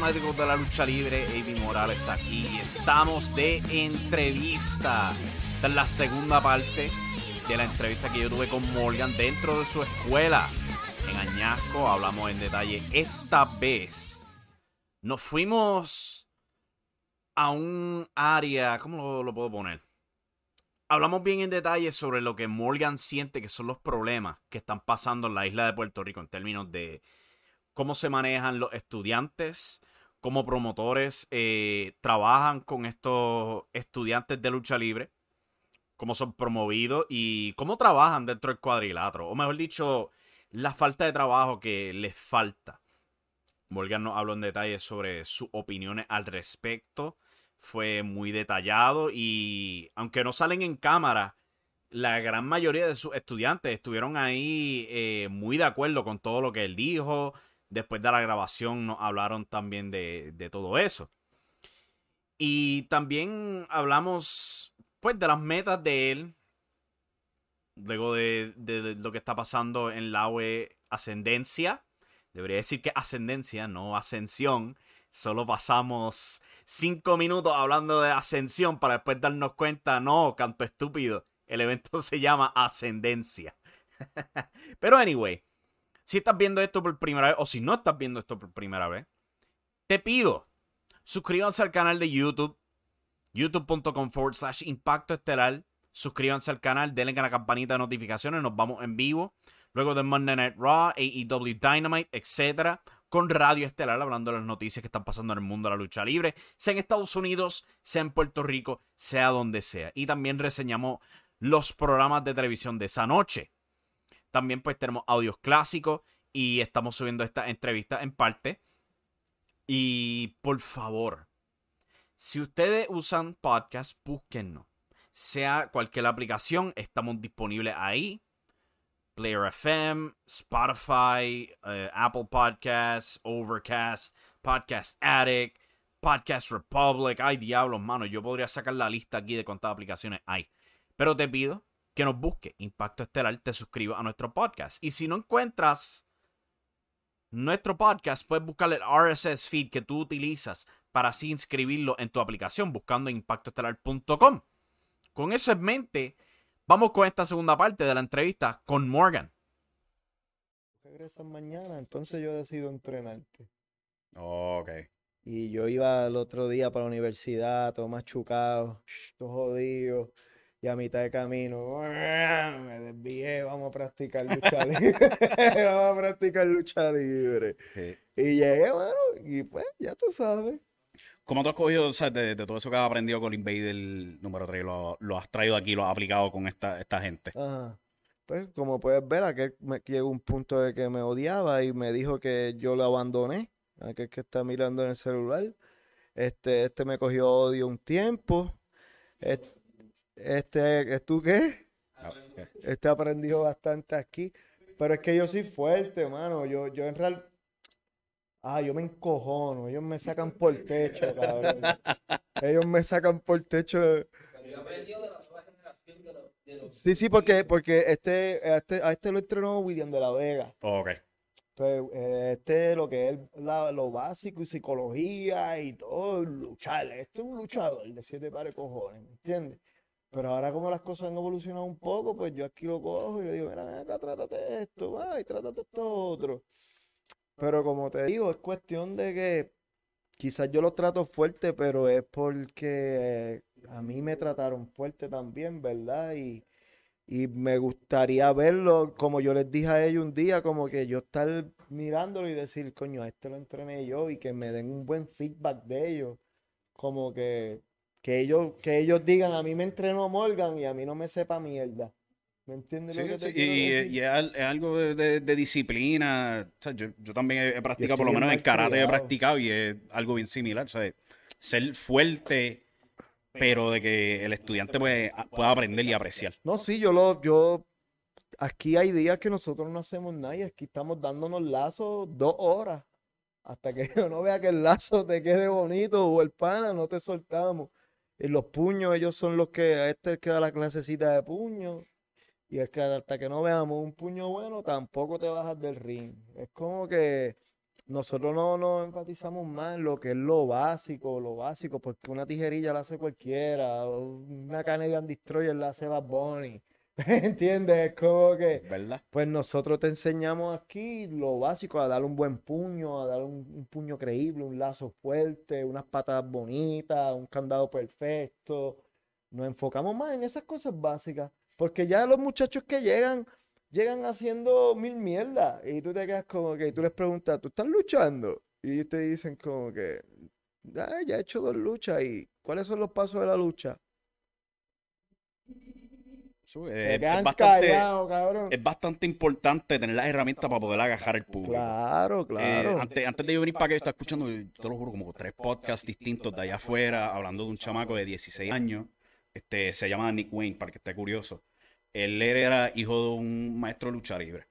Fanáticos de la lucha libre, Avi Morales aquí. Estamos de entrevista. Esta es la segunda parte de la entrevista que yo tuve con Morgan dentro de su escuela en Añasco. Hablamos en detalle. Esta vez nos fuimos a un área, ¿cómo lo, lo puedo poner? Hablamos bien en detalle sobre lo que Morgan siente que son los problemas que están pasando en la isla de Puerto Rico en términos de cómo se manejan los estudiantes, cómo promotores eh, trabajan con estos estudiantes de lucha libre, cómo son promovidos y cómo trabajan dentro del cuadrilátero, o mejor dicho, la falta de trabajo que les falta. Morgan nos habló en detalle sobre sus opiniones al respecto. Fue muy detallado y aunque no salen en cámara, la gran mayoría de sus estudiantes estuvieron ahí eh, muy de acuerdo con todo lo que él dijo. Después de la grabación nos hablaron también de, de todo eso. Y también hablamos pues de las metas de él. Luego de, de lo que está pasando en la UE Ascendencia. Debería decir que ascendencia, no ascensión. Solo pasamos cinco minutos hablando de ascensión para después darnos cuenta, no, canto estúpido. El evento se llama Ascendencia. Pero anyway, si estás viendo esto por primera vez o si no estás viendo esto por primera vez, te pido, suscríbanse al canal de YouTube, youtube.com forward slash impacto estelar. Suscríbanse al canal, denle a la campanita de notificaciones, nos vamos en vivo. Luego de Monday Night Raw, AEW Dynamite, etc. Con Radio Estelar, hablando de las noticias que están pasando en el mundo de la lucha libre, sea en Estados Unidos, sea en Puerto Rico, sea donde sea. Y también reseñamos los programas de televisión de esa noche. También pues tenemos audios clásicos y estamos subiendo esta entrevista en parte. Y por favor, si ustedes usan podcast, búsquennos. Sea cualquier aplicación, estamos disponibles ahí. Player FM, Spotify, eh, Apple Podcasts, Overcast, Podcast Addict, Podcast Republic. Ay, diablos, mano. Yo podría sacar la lista aquí de cuántas aplicaciones hay. Pero te pido que nos busque Impacto Estelar, te suscribas a nuestro podcast. Y si no encuentras nuestro podcast, puedes buscar el RSS feed que tú utilizas para así inscribirlo en tu aplicación buscando impactoestelar.com. Con eso en mente, vamos con esta segunda parte de la entrevista con Morgan. Regresas mañana, entonces yo decido entrenarte. ok. Y yo iba el otro día para la universidad, todo machucado, todo jodido. Y a mitad de camino, me desvié, vamos a practicar lucha libre. vamos a practicar lucha libre. Y llegué, bueno, y pues, ya tú sabes. ¿Cómo tú has cogido o sea, de, de todo eso que has aprendido con Invader número 3? Lo, lo has traído aquí, lo has aplicado con esta, esta gente. Ajá. Pues como puedes ver, aquel me llegó un punto de que me odiaba y me dijo que yo lo abandoné. Aquel que está mirando en el celular. Este, este me cogió odio un tiempo. Et- Este, ¿tú qué? Este aprendido bastante aquí. Pero es que yo soy fuerte, mano. Yo, yo en real. Ah, yo me encojono. Ellos me sacan por techo, cabrón. Ellos me sacan por techo. Sí, sí, porque, porque este, este, a este lo entrenó William de la Vega. Ok. Entonces, eh, este lo que es la- lo básico y psicología y todo, luchar. Este es un luchador de siete pares de cojones, ¿me entiendes? Pero ahora como las cosas han evolucionado un poco, pues yo aquí lo cojo y le digo, mira, ven acá, trátate esto, va, y trátate esto otro. Pero como te digo, es cuestión de que quizás yo lo trato fuerte, pero es porque a mí me trataron fuerte también, ¿verdad? Y, y me gustaría verlo, como yo les dije a ellos un día, como que yo estar mirándolo y decir, coño, a este lo entrené yo y que me den un buen feedback de ellos. Como que, que ellos, que ellos digan, a mí me entrenó Morgan y a mí no me sepa mierda. ¿Me entiendes Sí, lo que sí, te y, y- decir? y es, al- es algo de, disciplina. O sea, yo, yo también he, practicado, por lo menos en karate he practicado y es algo bien similar. O sea, ser fuerte, pero de que el estudiante a- pueda aprender y apreciar. No, sí, yo lo, yo, aquí hay días que nosotros no hacemos nada y aquí estamos dándonos lazos dos horas. Hasta que yo no vea que el lazo te quede bonito o el pana, no te soltamos. Y los puños, ellos son los que, a este es el que da la clasecita de puños. Y es que hasta que no veamos un puño bueno, tampoco te bajas del ring. Es como que nosotros no nos enfatizamos más en lo que es lo básico, lo básico, porque una tijerilla la hace cualquiera, una Canadian Destroyer la hace Bad Bunny. ¿Entiendes? Es como que, ¿Verdad? pues nosotros te enseñamos aquí lo básico, a dar un buen puño, a dar un, un puño creíble, un lazo fuerte, unas patadas bonitas, un candado perfecto. Nos enfocamos más en esas cosas básicas, porque ya los muchachos que llegan, llegan haciendo mil mierdas y tú te quedas como que, y tú les preguntas, ¿tú estás luchando? Y te dicen como que, "Ah, ya he hecho dos luchas y ¿cuáles son los pasos de la lucha? Sí, Se es, bastante, es bastante importante tener las herramientas para poder agajar al público. Claro, Eh, claro. antes, antes de yo venir para acá, yo estaba escuchando, te lo juro, como tres podcasts distintos de allá afuera, hablando de un chamaco de 16 años. Este, se llama Nick Wayne, para que esté curioso. Él era hijo de un maestro de lucha libre.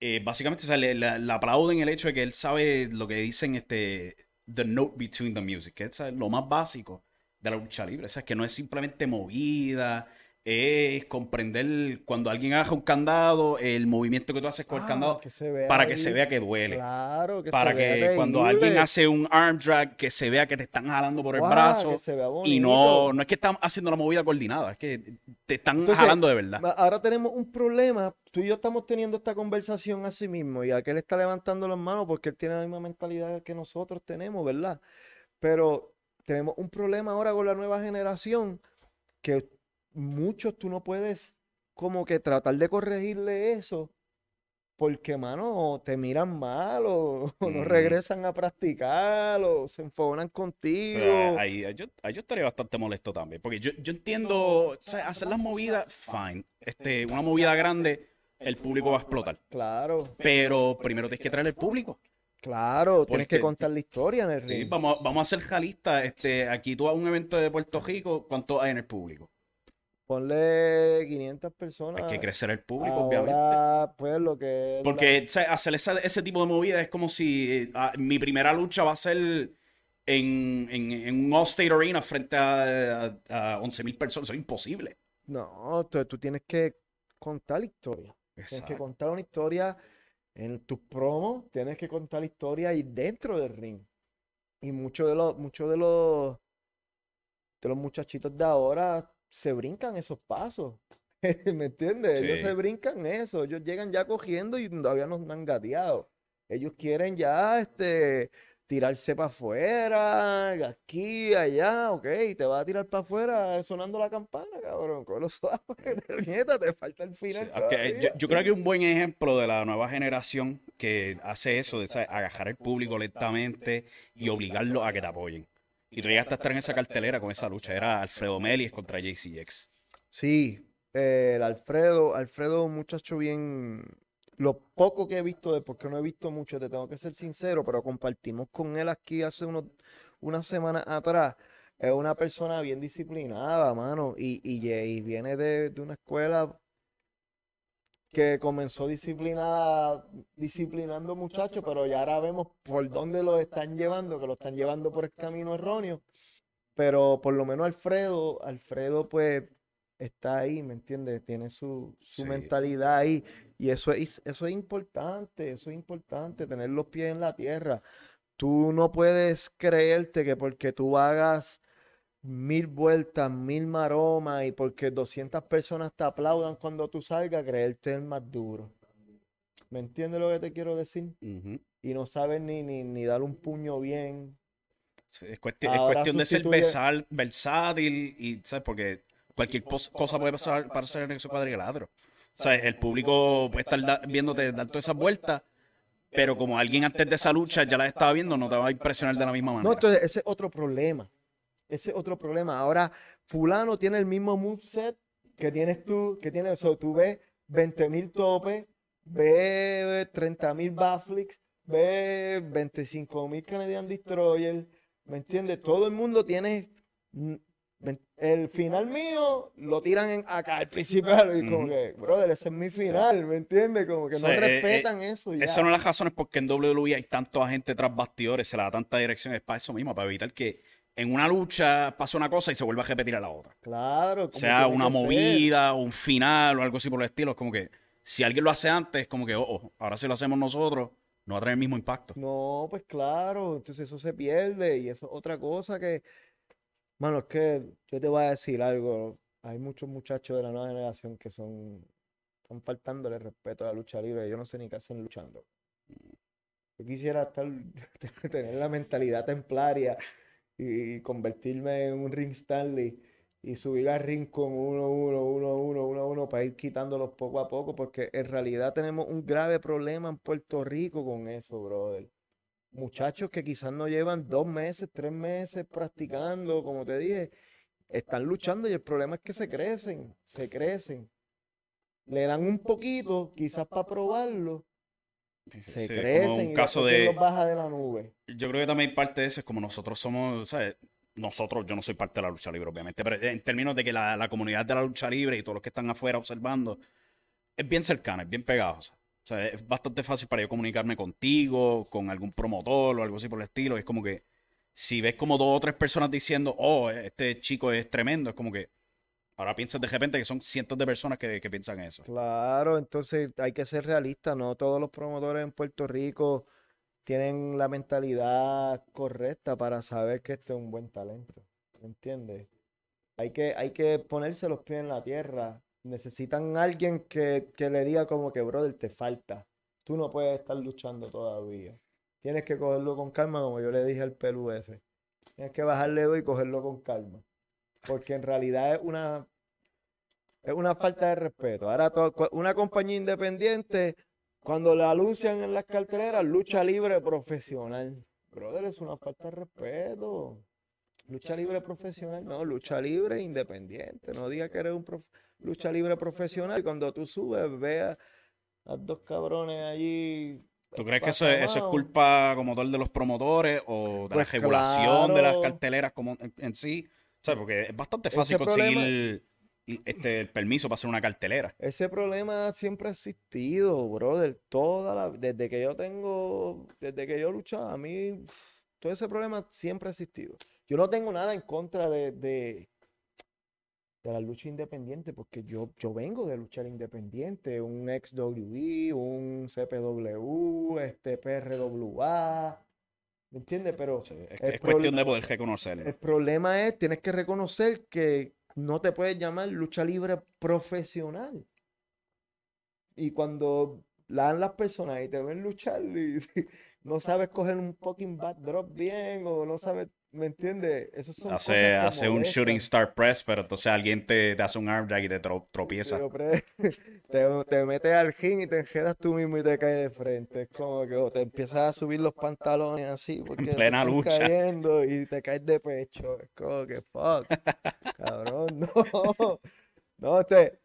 Eh, básicamente, o sea, le, le- le aplauden el hecho de que él sabe lo que dicen, este, the note between the music, que es lo más básico de la lucha libre. O sea, que no es simplemente movida, es comprender cuando alguien haga un candado, el movimiento que tú haces con el Ah, candado, que se vea para que se vea que duele. Claro, que para se vea que cuando alguien hace un arm drag, que se vea que te están jalando por el brazo. Y no, no es que están haciendo la movida coordinada, es que te están Entonces, jalando de verdad. Ahora tenemos un problema. Tú y yo estamos teniendo esta conversación a sí mismo y aquel está levantando las manos porque él tiene la misma mentalidad que nosotros tenemos, ¿verdad? Pero tenemos un problema ahora con la nueva generación que muchos tú no puedes como que tratar de corregirle eso porque, mano, te miran mal o, o no regresan a practicar o se enfogonan Pero contigo. ahí, ahí yo, ahí yo estaría bastante molesto también. Porque yo, yo entiendo, o sea, hacer las movidas, fine. Este, una movida grande, el público va a explotar. Claro, Pero primero tienes que traer el público. claro, tienes que contar la historia en el Sí, ring. vamos, vamos a ser realistas. Este, aquí tú a un evento de Puerto Rico, ¿cuánto hay en el público? Ponle 500 personas. Hay que crecer el público, obviamente. Ahora, pues lo que la- Porque sea, hacer esa- ese tipo de movida es como si ah, mi primera lucha va a ser en, en, en un All-State Arena frente a, a, a 11.000 personas. Eso es imposible. No, tú, tú tienes que contar la historia. Tienes que Exacto. contar una historia en tus promos, tienes que contar la historia ahí dentro del ring. Y muchos de los, muchos de los, de los muchachitos de ahora se brincan esos pasos. ¿Me entiendes? Ellos Sí. se brincan eso. Ellos llegan ya cogiendo y todavía no han gateado. Ellos quieren ya este tirarse para afuera, aquí, allá, ok, te vas a tirar para afuera sonando la campana, cabrón, con los suave, nieta, te falta el final. yo creo que un buen ejemplo de la nueva generación que hace eso, de ¿sabes? agajar al público lentamente y obligarlo a que te apoyen. Y tú llegaste a en esa cartelera con esa lucha. Era Alfredo Melis contra JCX. Sí, eh, el Alfredo, Alfredo, un muchacho bien, lo poco que he visto de, porque no he visto mucho, te tengo que ser sincero, pero compartimos con él aquí hace unos, unas semanas atrás. es una persona bien disciplinada, mano, y, y, y viene de, de una escuela que comenzó disciplinada, disciplinando muchachos, pero ya ahora vemos por dónde lo están llevando, que lo están llevando por el camino erróneo. Pero por lo menos Alfredo, Alfredo pues está ahí, ¿me entiendes? Tiene su, su Sí. mentalidad ahí. Y eso es, eso es importante, eso es importante, tener los pies en la tierra. Tú no puedes creerte que porque tú hagas mil vueltas, mil maromas y porque 200 personas te aplaudan cuando tú salgas, creerte el más duro. ¿Me entiendes lo que te quiero decir? Y no sabes ni, ni, ni dar un puño bien. Sí, es, cuesti- es Ahora cuestión de ser versal- versátil y, ¿sabes? Porque cualquier cosa puede pasar para ser en ese cuadrilátero. O sea, el público puede estar da- viéndote dar todas esas vueltas, pero como alguien antes de esa lucha ya la estaba viendo, no te va a impresionar de la misma No, manera. entonces ese es otro problema. Ese es otro problema. Ahora, fulano tiene el mismo moveset que tienes tú, que tienes eso. Tú ves 20.000 topes, ves 30.000 backflips, ves 25.000 Canadian Destroyer. ¿Me entiendes? Todo el mundo tiene... mm, El final mío lo tiran en- acá al principal y como que, brother, ese es mi final, ¿me entiendes? Como que no eh, eh, respetan eso ya. Esa es una de las razones por qué en WWE hay tanto agente tras bastidores, se le da tanta dirección, es para eso mismo, para evitar que en una lucha pase una cosa y se vuelva a repetir a la otra. Claro, como sea una que ser. movida, un final o algo así por el estilo. Es como que si alguien lo hace antes, es como que, oh, oh, ahora si lo hacemos nosotros, no va a tener el mismo impacto. No, pues claro, entonces eso se pierde y eso es otra cosa que, mano, es que yo te voy a decir algo, hay muchos muchachos de la nueva generación que son, están faltándole respeto a la lucha libre, yo no sé ni qué hacen luchando. Yo quisiera estar, tener la mentalidad templaria y, convertirme en un ring Stanley y subir al ring con uno, uno, uno, uno, uno, uno para ir quitándolos poco a poco, porque en realidad tenemos un grave problema en Puerto Rico con eso, brother. Muchachos que quizás no llevan dos meses, tres meses practicando, como te dije, están luchando y el problema es que se crecen, se crecen. Le dan un poquito, quizás para probarlo, se Sí, es como crecen un y caso de. los baja de la nube. Yo creo que también parte de eso es como nosotros somos, ¿sabes? Nosotros, yo no soy parte de la lucha libre, obviamente, pero en términos de que la, la comunidad de la lucha libre y todos los que están afuera observando, es bien cercana, es bien pegajosa. O sea, es bastante fácil para yo comunicarme contigo, con algún promotor o algo así por el estilo. Es como que si ves como dos o tres personas diciendo, oh, este chico es tremendo, es como que ahora piensas de repente que son cientos de personas que, que piensan eso. Claro, entonces hay que ser realistas, no todos los promotores en Puerto Rico tienen la mentalidad correcta para saber que este es un buen talento, ¿me entiendes? Hay que, hay que ponerse los pies en la tierra. Necesitan alguien que, que le diga como que, brother, te falta. Tú no puedes estar luchando todavía. Tienes que cogerlo con calma, como yo le dije al pelu ese. Tienes que bajarle dos y cogerlo con calma. Porque en realidad es una, es una falta de respeto. Ahora, una compañía independiente, cuando la anuncian en las carteleras, lucha libre profesional. Brother, es una falta de respeto. Lucha libre profesional, no, lucha libre independiente. No diga que eres un prof- lucha libre profesional. Cuando tú subes, veas a dos cabrones allí. ¿Tú crees que eso es, eso es culpa como tal de los promotores o de la Pues regulación de las carteleras como en, en sí? Porque es bastante Ese fácil conseguir problema- este, el permiso para hacer una cartelera. Ese problema siempre ha existido, brother. Toda la, desde que yo tengo, desde que yo luchaba, a mí, todo ese problema siempre ha existido. Yo no tengo nada en contra de, de, de la lucha independiente, porque yo, yo vengo de luchar independiente, un XWE, un CPW, este PRWA, ¿me entiendes? Pero Sí, es, cuestión de poder reconocerlo. el problema es, tienes que reconocer que no te puedes llamar lucha libre profesional. Y cuando la dan las personas y te ven luchar y no sabes coger un fucking backdrop bien o no sabes, ¿me entiendes? Esos son cosas Hace, que hace un shooting star press, pero entonces alguien te, te hace un arm drag y te tro- tropieza. Te, te metes al gym y te enjedas tú mismo y te caes de frente. Es como que o te empiezas a subir los pantalones así porque te plena están lucha. cayendo y te caes de pecho. Es como que fuck. Cabrón, no. No, este,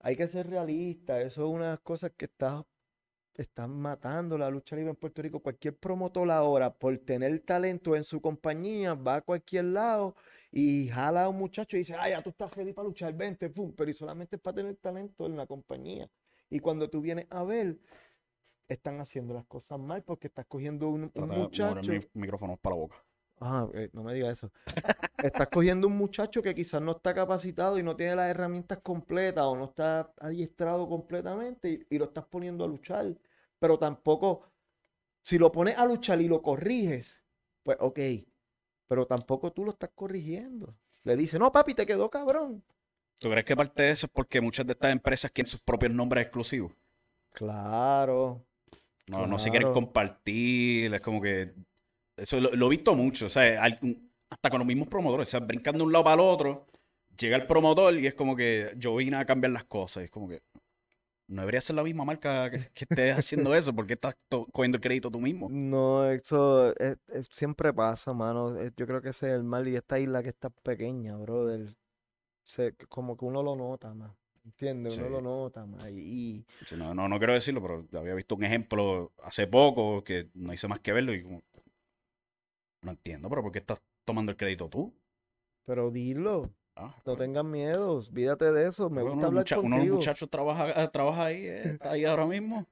hay que ser realista. Eso es una cosa que está están matando la lucha libre en Puerto Rico. Cualquier promotor ahora, por tener talento en su compañía, va a cualquier lado y jala a un muchacho y dice, ah, ya tú estás ready para luchar, vente, fum, pero y solamente es para tener talento en la compañía. Y cuando tú vienes a ver, están haciendo las cosas mal porque estás cogiendo un, un muchacho. el micrófono para la boca. Ah, eh, no me digas eso. Estás cogiendo un muchacho que quizás no está capacitado y no tiene las herramientas completas o no está adiestrado completamente y, y lo estás poniendo a luchar. Pero tampoco, si lo pones a luchar y lo corriges, pues ok. Pero tampoco tú lo estás corrigiendo. Le dice, no, papi, te quedó cabrón. ¿Tú crees que parte de eso es porque muchas de estas empresas quieren sus propios nombres exclusivos? Claro. No, no se quieren Claro. compartir, es como que... Eso lo, lo he visto mucho, o sea, al- hasta con los mismos promotores, o sea, brincando de un lado para el otro, llega el promotor y es como que yo vine a cambiar las cosas, y es como que no debería ser la misma marca que, que estés haciendo eso, porque estás cogiendo el crédito tú mismo. No, eso es- es- siempre pasa, mano. Yo creo que ese es el mal y esta isla que está pequeña, brother. Se, como que uno lo nota más. ¿Entiendes? Uno Sí. lo nota más. Y, Sí, No, no, no quiero decirlo, pero había visto un ejemplo hace poco que no hice más que verlo y como, no entiendo, pero ¿por qué estás tomando el crédito tú? pero dilo, Ah, no tengas miedo, olvídate de eso. Me uno gusta los hablar mucha- uno de los contigo. muchachos trabaja, trabaja ahí, eh, está ahí ahora mismo.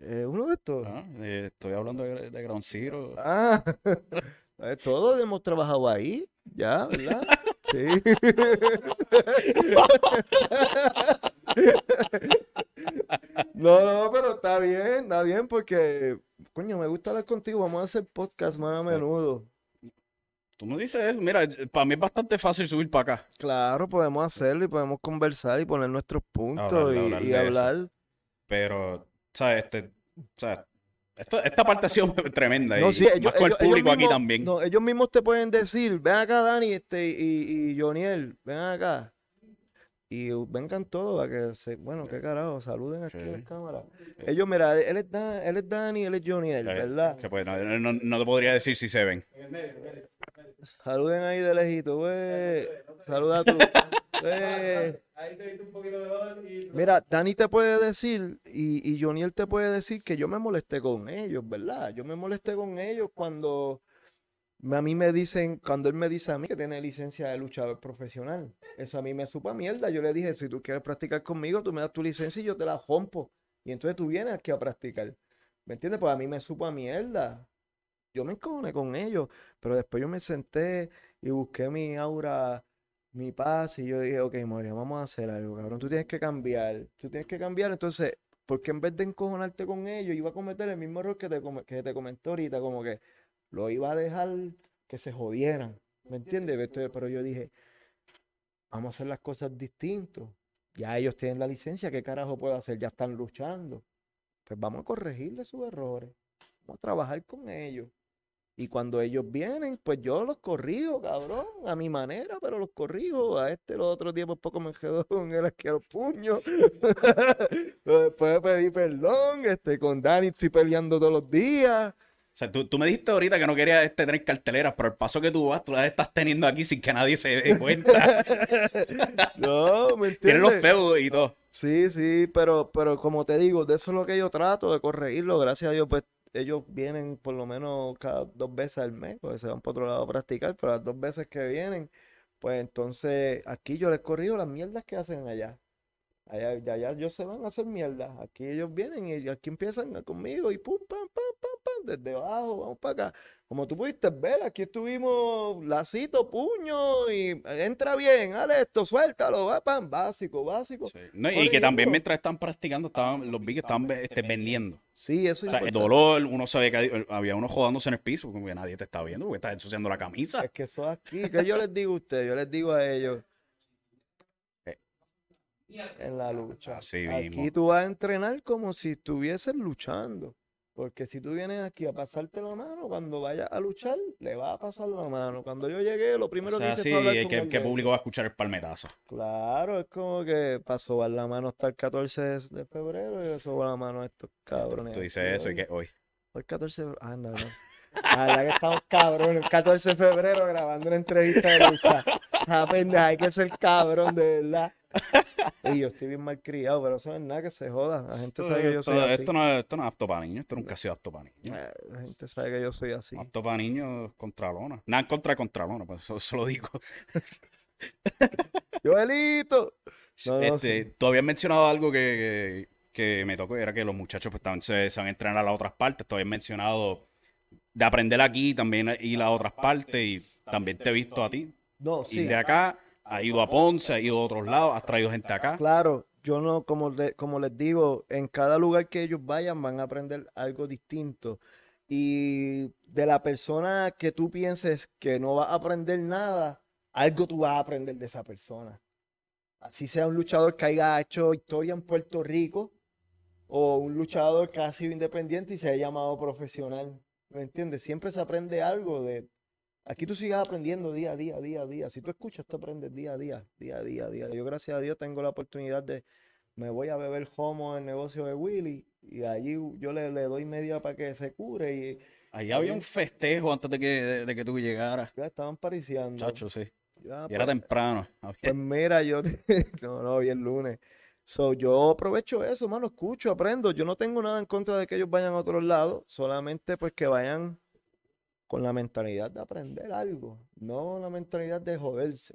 Eh, uno de estos. Ah, eh, estoy hablando de, de Ground Zero. Ah, eh, todos hemos trabajado ahí, ya, ¿verdad? Sí. No, no, pero está bien, está bien porque, coño, me gusta hablar contigo. Vamos a hacer podcast más a menudo. Tú me dices eso, mira, para mí es bastante fácil subir para acá. Claro, podemos hacerlo y podemos conversar y poner nuestros puntos Hablar- y, hablar y hablar. Pero, ¿sabes? Este, ¿sabes? Esto- esta parte ha sido tremenda. No, y sí, más ellos, con el público aquí también. no, ellos mismos te pueden decir, ven acá Dani este, y, y Joniel, ven acá. Y vengan todos a que se, bueno, qué carajo, saluden aquí a la cámara. Ellos, mira, él es, Dan- él es Dani, él es Joniel, Eh, ¿verdad? que pues, no, no- no te podría decir si se ven. Saluden ahí de lejito, güey. Saluda tú. Mira, Dani te puede decir y, y Joniel te puede decir que yo me molesté con ellos, ¿verdad? Yo me molesté con ellos cuando a mí me dicen, cuando él me dice a mí que tiene licencia de luchador profesional. Eso a mí me supa mierda. Yo le dije, si tú quieres practicar conmigo, tú me das tu licencia y yo te la rompo. Y entonces tú vienes aquí a practicar. ¿Me entiendes? Pues a mí me supa mierda. Yo me encojoné con ellos, pero después yo me senté y busqué mi aura, mi paz, y yo dije, ok, Moria, vamos a hacer algo, cabrón. Tú tienes que cambiar, tú tienes que cambiar. Entonces, porque en vez de encojonarte con ellos, iba a cometer el mismo error que te, que te comenté ahorita, como que lo iba a dejar que se jodieran, ¿me entiendes? Pero yo dije, vamos a hacer las cosas distintos. Ya ellos tienen la licencia, ¿qué carajo puedo hacer? Ya están luchando. Pues vamos a corregirle sus errores. Vamos a trabajar con ellos. Y cuando ellos vienen, pues yo los corrijo, cabrón, a mi manera, pero los corrijo. A este los otros días por poco me quedó con él aquí a los puños. Después pedí perdón, este, con Dani estoy peleando todos los días. O sea, tú, tú me dijiste ahorita que no querías este, tener carteleras, pero el paso que tú vas, tú las estás teniendo aquí sin que nadie se dé cuenta. No, ¿me Tienes los entiendes? feudos y todo. Sí, sí, pero, pero como te digo, de eso es lo que yo trato, de corregirlo. Gracias a Dios, pues ellos vienen por lo menos cada dos veces al mes, porque se van para otro lado a practicar, pero las dos veces que vienen, pues entonces aquí yo les corrijo las mierdas que hacen allá. Allá, ya, ya ellos se van a hacer mierdas. Aquí ellos vienen y aquí empiezan conmigo y pum, pam, pam, pam, pam, desde abajo, vamos para acá. Como tú pudiste ver, aquí estuvimos lacito, puño y entra bien, haz esto, suéltalo, va, pam, básico, básico. Sí. No, y que también mientras están practicando, estaban, los vi que estaban este, vendiendo. Sí, eso O sea, el dolor, uno sabía que había uno jodándose en el piso, como que nadie te está viendo, porque estás ensuciando la camisa. Es que eso es aquí. que yo les digo a ustedes? Yo les digo a ellos. En la lucha. Así Aquí mismo. tú vas a entrenar como si estuvieses luchando. Porque si tú vienes aquí a pasarte la mano, cuando vayas a luchar, le vas a pasar la mano. Cuando yo llegué, lo O primero que sea, hice sí, fue hablar con ¿qué, él qué de público va a escuchar el palmetazo? Claro, es como que pasó a la mano hasta el 14 de febrero y eso va la mano a estos cabrones. Tú dices eso y hoy. que hoy. Hoy 14 de febrero. Anda, no. Ah, la que estamos cabrones. El 14 de febrero grabando una entrevista de lucha. Ah, pendeja, hay que ser cabrón, de verdad. Y yo estoy bien mal criado, pero eso no es nada que se joda. La gente sabe que yo soy esto, así. esto no, es- esto no es apto para niños, esto nunca ha sido apto para niños. Eh, La gente sabe que yo soy así. Apto para niños contra lona. Nada en contra de contra lona, pues eso, eso lo digo. ¡Joelito! No, no, este, sí. Tú habías mencionado algo que, que, que me tocó, era que los muchachos pues, también se, se van a entrenar a las otras partes. Tú habías mencionado de aprender aquí, también ir a otras partes y también te he visto a ti. No, sí. de acá, has ido a Ponce, has ido a otros lados, has traído gente acá. Claro, yo no, como, le- como les digo, en cada lugar que ellos vayan van a aprender algo distinto. Y de la persona que tú pienses que no va a aprender nada, algo tú vas a aprender de esa persona. Así sea un luchador que haya hecho historia en Puerto Rico o un luchador que ha sido independiente y se haya llamado profesional. ¿Me entiendes? Siempre se aprende algo de... Aquí tú sigas aprendiendo día a día, día a día. Si tú escuchas, tú aprendes día a día, día a día, día a día. Yo, gracias a Dios, tengo la oportunidad de... Me voy a beber homo en el negocio de Willy y allí yo le, le doy media para que se cure y Ahí había un festejo antes de que, de, de que tú llegaras. ya estaban pariciando. Chacho, sí. Ya, Y era pues, temprano. Pues mira, yo no, no, hoy es lunes. So, yo aprovecho eso, mano, escucho, aprendo. Yo no tengo nada en contra de que ellos vayan a otros lados, solamente pues que vayan con la mentalidad de aprender algo, no la mentalidad de joderse.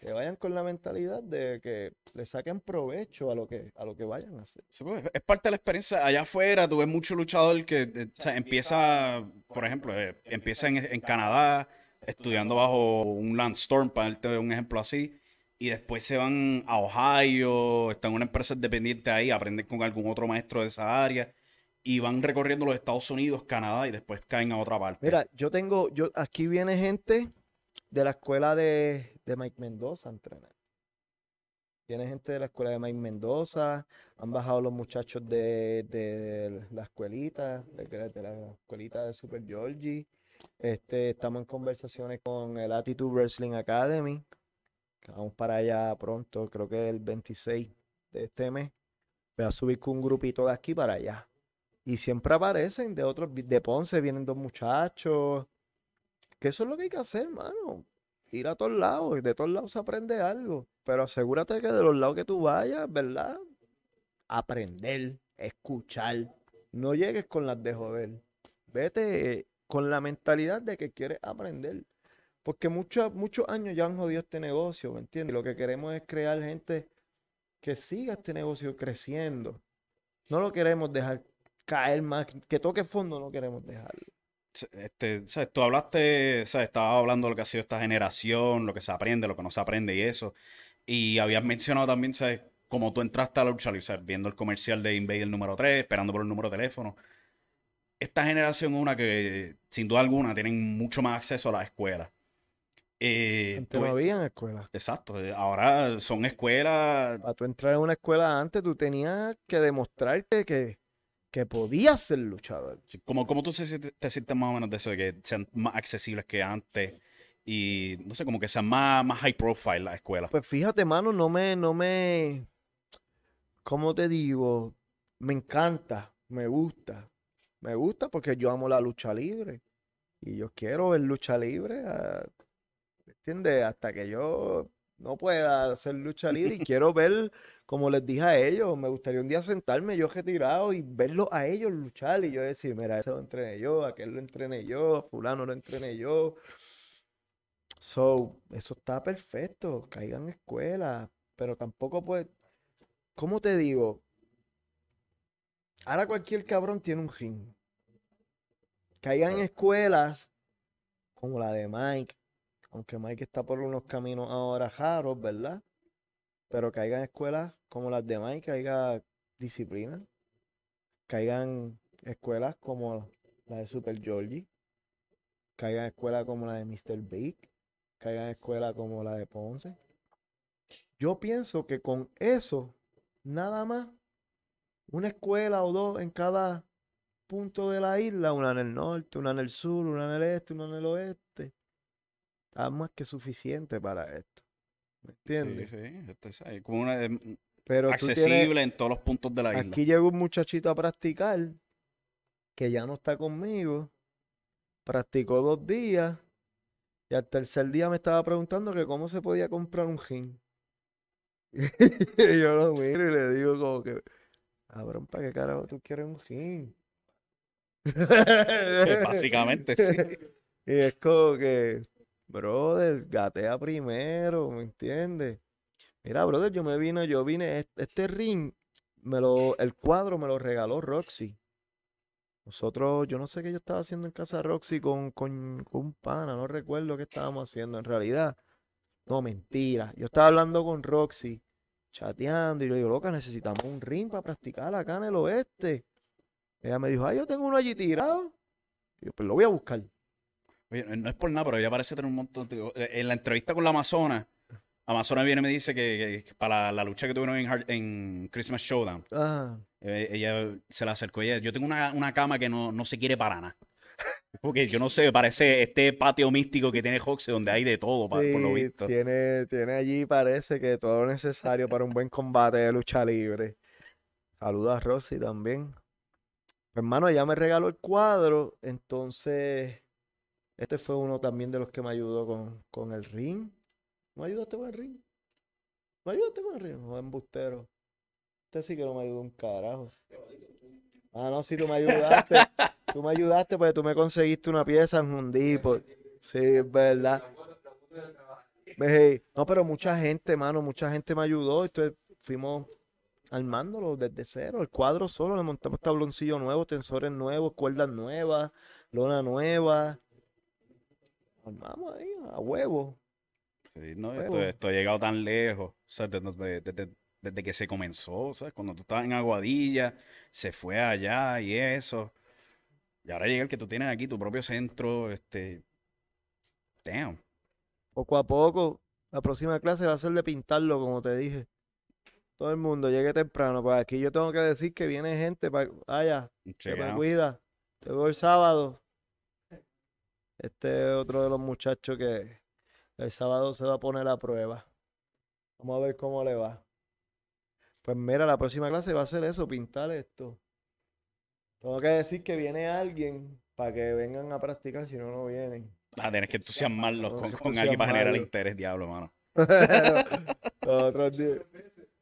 Que vayan con la mentalidad de que le saquen provecho a lo que, a lo que vayan a hacer. Pues, es parte de la experiencia. Allá afuera, tú ves mucho luchador que eh, empieza, por ejemplo, eh, empieza en, en Canadá estudiando bajo un Landstorm, para darte un ejemplo así, y después se van a Ohio, están en una empresa independiente ahí, aprenden con algún otro maestro de esa área, y van recorriendo los Estados Unidos, Canadá, y después caen a otra parte. Mira, yo tengo, yo, aquí viene gente de la escuela de, de Mike Mendoza a entrenar. Viene gente de la escuela de Mike Mendoza, han bajado los muchachos de, de la escuelita, de, la escuelita de Super Georgie. Este, estamos en conversaciones con el Attitude Wrestling Academy. Vamos para allá pronto, creo que el 26 de este mes. Voy a subir con un grupito de aquí para allá. Y siempre aparecen de otros, de Ponce vienen dos muchachos. Que eso es lo que hay que hacer, hermano. Ir a todos lados, y de todos lados se aprende algo. Pero asegúrate que de los lados que tú vayas, ¿verdad? Aprender, escuchar. No llegues con las de joder. Vete con la mentalidad de que quieres aprender. Porque muchos, muchos años ya han jodido este negocio, ¿me entiendes? Y lo que queremos es crear gente que siga este negocio creciendo. No lo queremos dejar caer más, que toque fondo no queremos dejarlo. Este, ¿sabes? Tú hablaste, ¿sabes? Estaba hablando de lo que ha sido esta generación, lo que se aprende, lo que no se aprende y eso. Y habías mencionado también, ¿sabes? Como tú entraste a la lucha. Viendo el comercial de Invader número 3, esperando por el número de teléfono. Esta generación es una que, sin duda alguna, tienen mucho más acceso a las escuelas. Eh, tú- no había en escuela. exacto, eh, ahora son escuelas Para tú entrar en una escuela antes, tú tenías que demostrarte que, que podías ser luchador. Sí, ¿Cómo, cómo tú se te sientes más o menos de eso, de que sean más accesibles que antes y no sé, como que sean más, más high profile las escuelas? Pues fíjate, mano, no me, no me, ¿cómo te digo? Me encanta, me gusta. Me gusta porque yo amo la lucha libre. Y yo quiero ver lucha libre, ah, ¿me entiendes? Hasta que yo no pueda hacer lucha libre y quiero ver, como les dije a ellos, me gustaría un día sentarme yo retirado y verlos a ellos luchar y yo decir, mira, ese lo entrené yo, aquel lo entrené yo, a fulano lo entrené yo. So, eso está perfecto, caigan en escuela, pero tampoco pues, ¿cómo te digo? Ahora cualquier cabrón tiene un ring. Caigan en escuelas como la de Mike, aunque Mike está por unos caminos ahora raros, ¿verdad? Pero caigan en escuelas como las de Mike, caiga disciplina. Caigan escuelas como la de Super Georgie. Caigan escuelas como la de Mr. Big. Caigan escuelas como la de Ponce. Yo pienso que con eso, nada más, una escuela o dos en cada punto de la isla, una en el norte, una en el sur, una en el este, una en el oeste, más que suficiente para esto. ¿Me entiendes? Sí, sí, esto es ahí, como una, eh, Pero tienes- accesible en todos los puntos de la isla. Aquí llegó un muchachito a practicar que ya no está conmigo. Practicó dos días y al tercer día me estaba preguntando que cómo se podía comprar un gym. y yo lo miro y le digo como que, cabrón, ¿para qué carajo tú quieres un ring? Básicamente, sí. Y es como que, brother, gatea primero, ¿me entiendes? Mira, brother, yo me vine, yo vine, est- este ring, me lo, el cuadro me lo regaló Roxy. Nosotros, yo no sé qué yo estaba haciendo en casa de Roxy con, con, con un pana, no recuerdo qué estábamos haciendo en realidad. No, mentira. Yo estaba hablando con Roxy, chateando, y le digo, loca, necesitamos un ring para practicar acá en el oeste. Ella me dijo, ah, yo tengo uno allí tirado. Y yo, pues lo voy a buscar. Oye, no es por nada, pero ella parece tener un montón de... En la entrevista con la Amazona, Amazona viene y me dice que, que para la, la lucha que tuvieron en, Hard- en Christmas Showdown, Ah, eh, ella se la acercó. Ella, yo tengo una, una cama que no, no se quiere para nada. Porque yo no sé, parece este patio místico que tiene Hoxie donde hay de todo, pa- por lo sí, visto. tiene, tiene allí, parece que todo lo necesario para un buen combate de lucha libre. Saluda a Rosy también. Hermano, ella me regaló el cuadro, entonces este fue uno también de los que me ayudó con, con el ring. ¿Me ayudaste con el ring? ¿Me ayudaste con el ring? No, embustero. Este sí que no me ayudó un carajo. Ah, no, sí, tú me ayudaste. Tú me ayudaste porque tú me conseguiste una pieza en un Depot. Sí, es verdad. Ve, No, pero mucha gente, mano, mucha gente me ayudó. Entonces fuimos armándolo desde cero. El cuadro solo, le montamos tabloncillo nuevo, tensores nuevos, cuerdas nuevas, lona nueva. Armamos ahí a huevo. Sí, no, Huevo. esto, esto ha llegado tan lejos, o sea, desde, desde- desde- que se comenzó, ¿sabes? Cuando tú estabas en Aguadilla, se fue allá y eso. Y ahora llega el que tú tienes aquí, tu propio centro, este... Damn. Poco a poco, la próxima clase va a ser de pintarlo, como te dije. Todo el mundo llegue temprano. Pues aquí yo tengo que decir que viene gente para. Vaya, se me Chequeado. cuida. Te veo el sábado. Este es otro de los muchachos que el sábado se va a poner a prueba. Vamos a ver cómo le va. Pues mira, la próxima clase va a ser eso, pintar esto. Tengo que decir que viene alguien para que vengan a practicar, si no, no vienen. Ah, tienes que entusiasmarlos con, con alguien para generar interés, diablo, mano. Los otros días.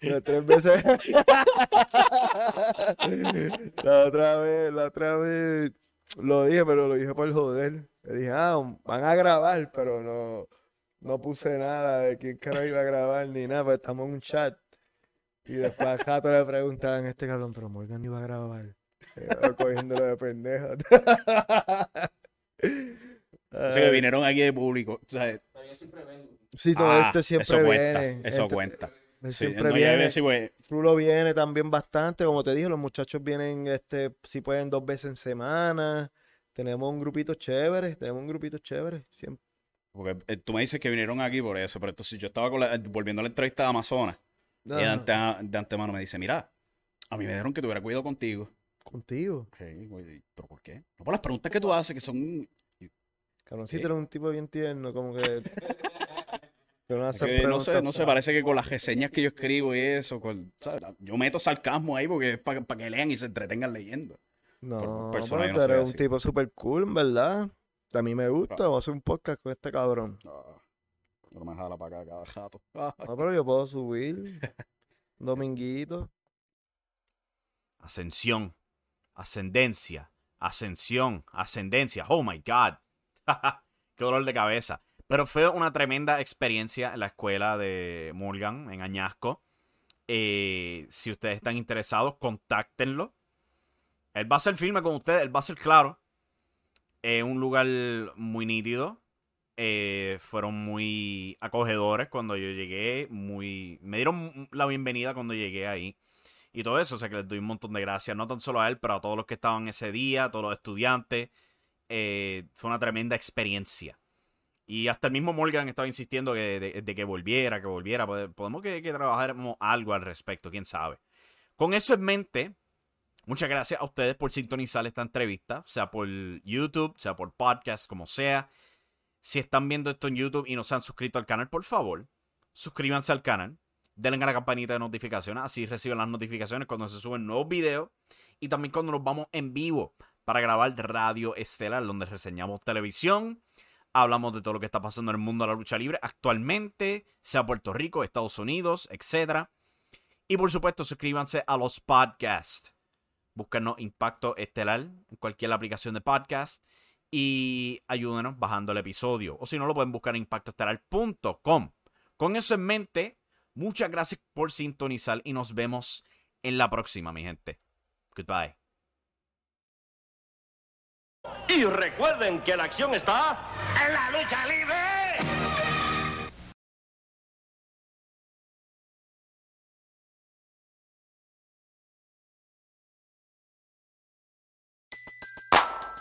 Las tres veces. La otra vez, la otra vez lo dije, pero lo dije por joder. Le dije, ah, van a grabar, pero no, no puse nada de quién carajo iba a grabar ni nada, pues estamos en un chat. Y después al rato le preguntaban a este cabrón, pero Morgan iba a grabar. Cogiéndolo de pendejo. Así que vinieron aquí de público. o sea, Sí, todo ah, este siempre eso cuenta, viene. eso Este- cuenta. él Sí, siempre no, a viene. decir, pues, Rulo viene también bastante, como te dije, los muchachos vienen, este, si pueden, dos veces en semana. Tenemos un grupito chévere, tenemos un grupito chévere. Siempre. porque eh, tú me dices que vinieron aquí por eso, pero entonces yo estaba con la- volviendo a la entrevista de Amazonas. Y de, Ajá, ante- de antemano me dice, mira, a mí me dijeron que tuviera cuidado contigo. Contigo. Güey, ¿pero por qué? No por las preguntas que tú haces, que son... Cabroncito, eres un tipo bien tierno, como que. No que no sé, no sé, parece que con las reseñas que yo escribo y eso, con- yo meto sarcasmo ahí porque es para que lean y se entretengan leyendo. No, pero no tú eres un así. tipo súper cool, en verdad. A mí me gusta, Ah. vamos a hacer un podcast con este cabrón. Ah, no me jala para acá cada rato. No, pero yo puedo subir. Dominguito. Ascensión, ascendencia, ascensión, ascendencia. Oh my God. Qué dolor de cabeza. Pero fue una tremenda experiencia en la escuela de Morgan en Añasco. Eh, si ustedes están interesados, contáctenlo. Él va a ser firme con ustedes, él va a ser claro. Es un lugar muy nítido. Eh, fueron muy acogedores cuando yo llegué. Muy. Me dieron la bienvenida cuando llegué ahí y todo eso. O sea que les doy un montón de gracias, no tan solo a él, pero a todos los que estaban ese día, a todos los estudiantes. Eh, fue una tremenda experiencia. Y hasta el mismo Morgan estaba insistiendo que, de, que volviera, que volviera. Pod- Podemos que, que trabajáramos algo al respecto, quién sabe. Con eso en mente, muchas gracias a ustedes por sintonizar esta entrevista, sea por YouTube, sea por podcast, como sea. Si están viendo esto en YouTube y no se han suscrito al canal, por favor, suscríbanse al canal denle a la campanita de notificaciones, así reciben las notificaciones cuando se suben nuevos videos y también cuando nos vamos en vivo para grabar Radio Estelar, donde reseñamos televisión, Hablamos de todo lo que está pasando en el mundo de la lucha libre actualmente, sea Puerto Rico, Estados Unidos, etc. Y por supuesto, suscríbanse a los podcasts. Búscanos Impacto Estelar en cualquier aplicación de podcast y ayúdenos bajando el episodio. O si no, lo pueden buscar en impactoestelar.com. Con eso en mente, muchas gracias por sintonizar y nos vemos en la próxima, mi gente. Goodbye. Y recuerden que la acción está en la lucha libre.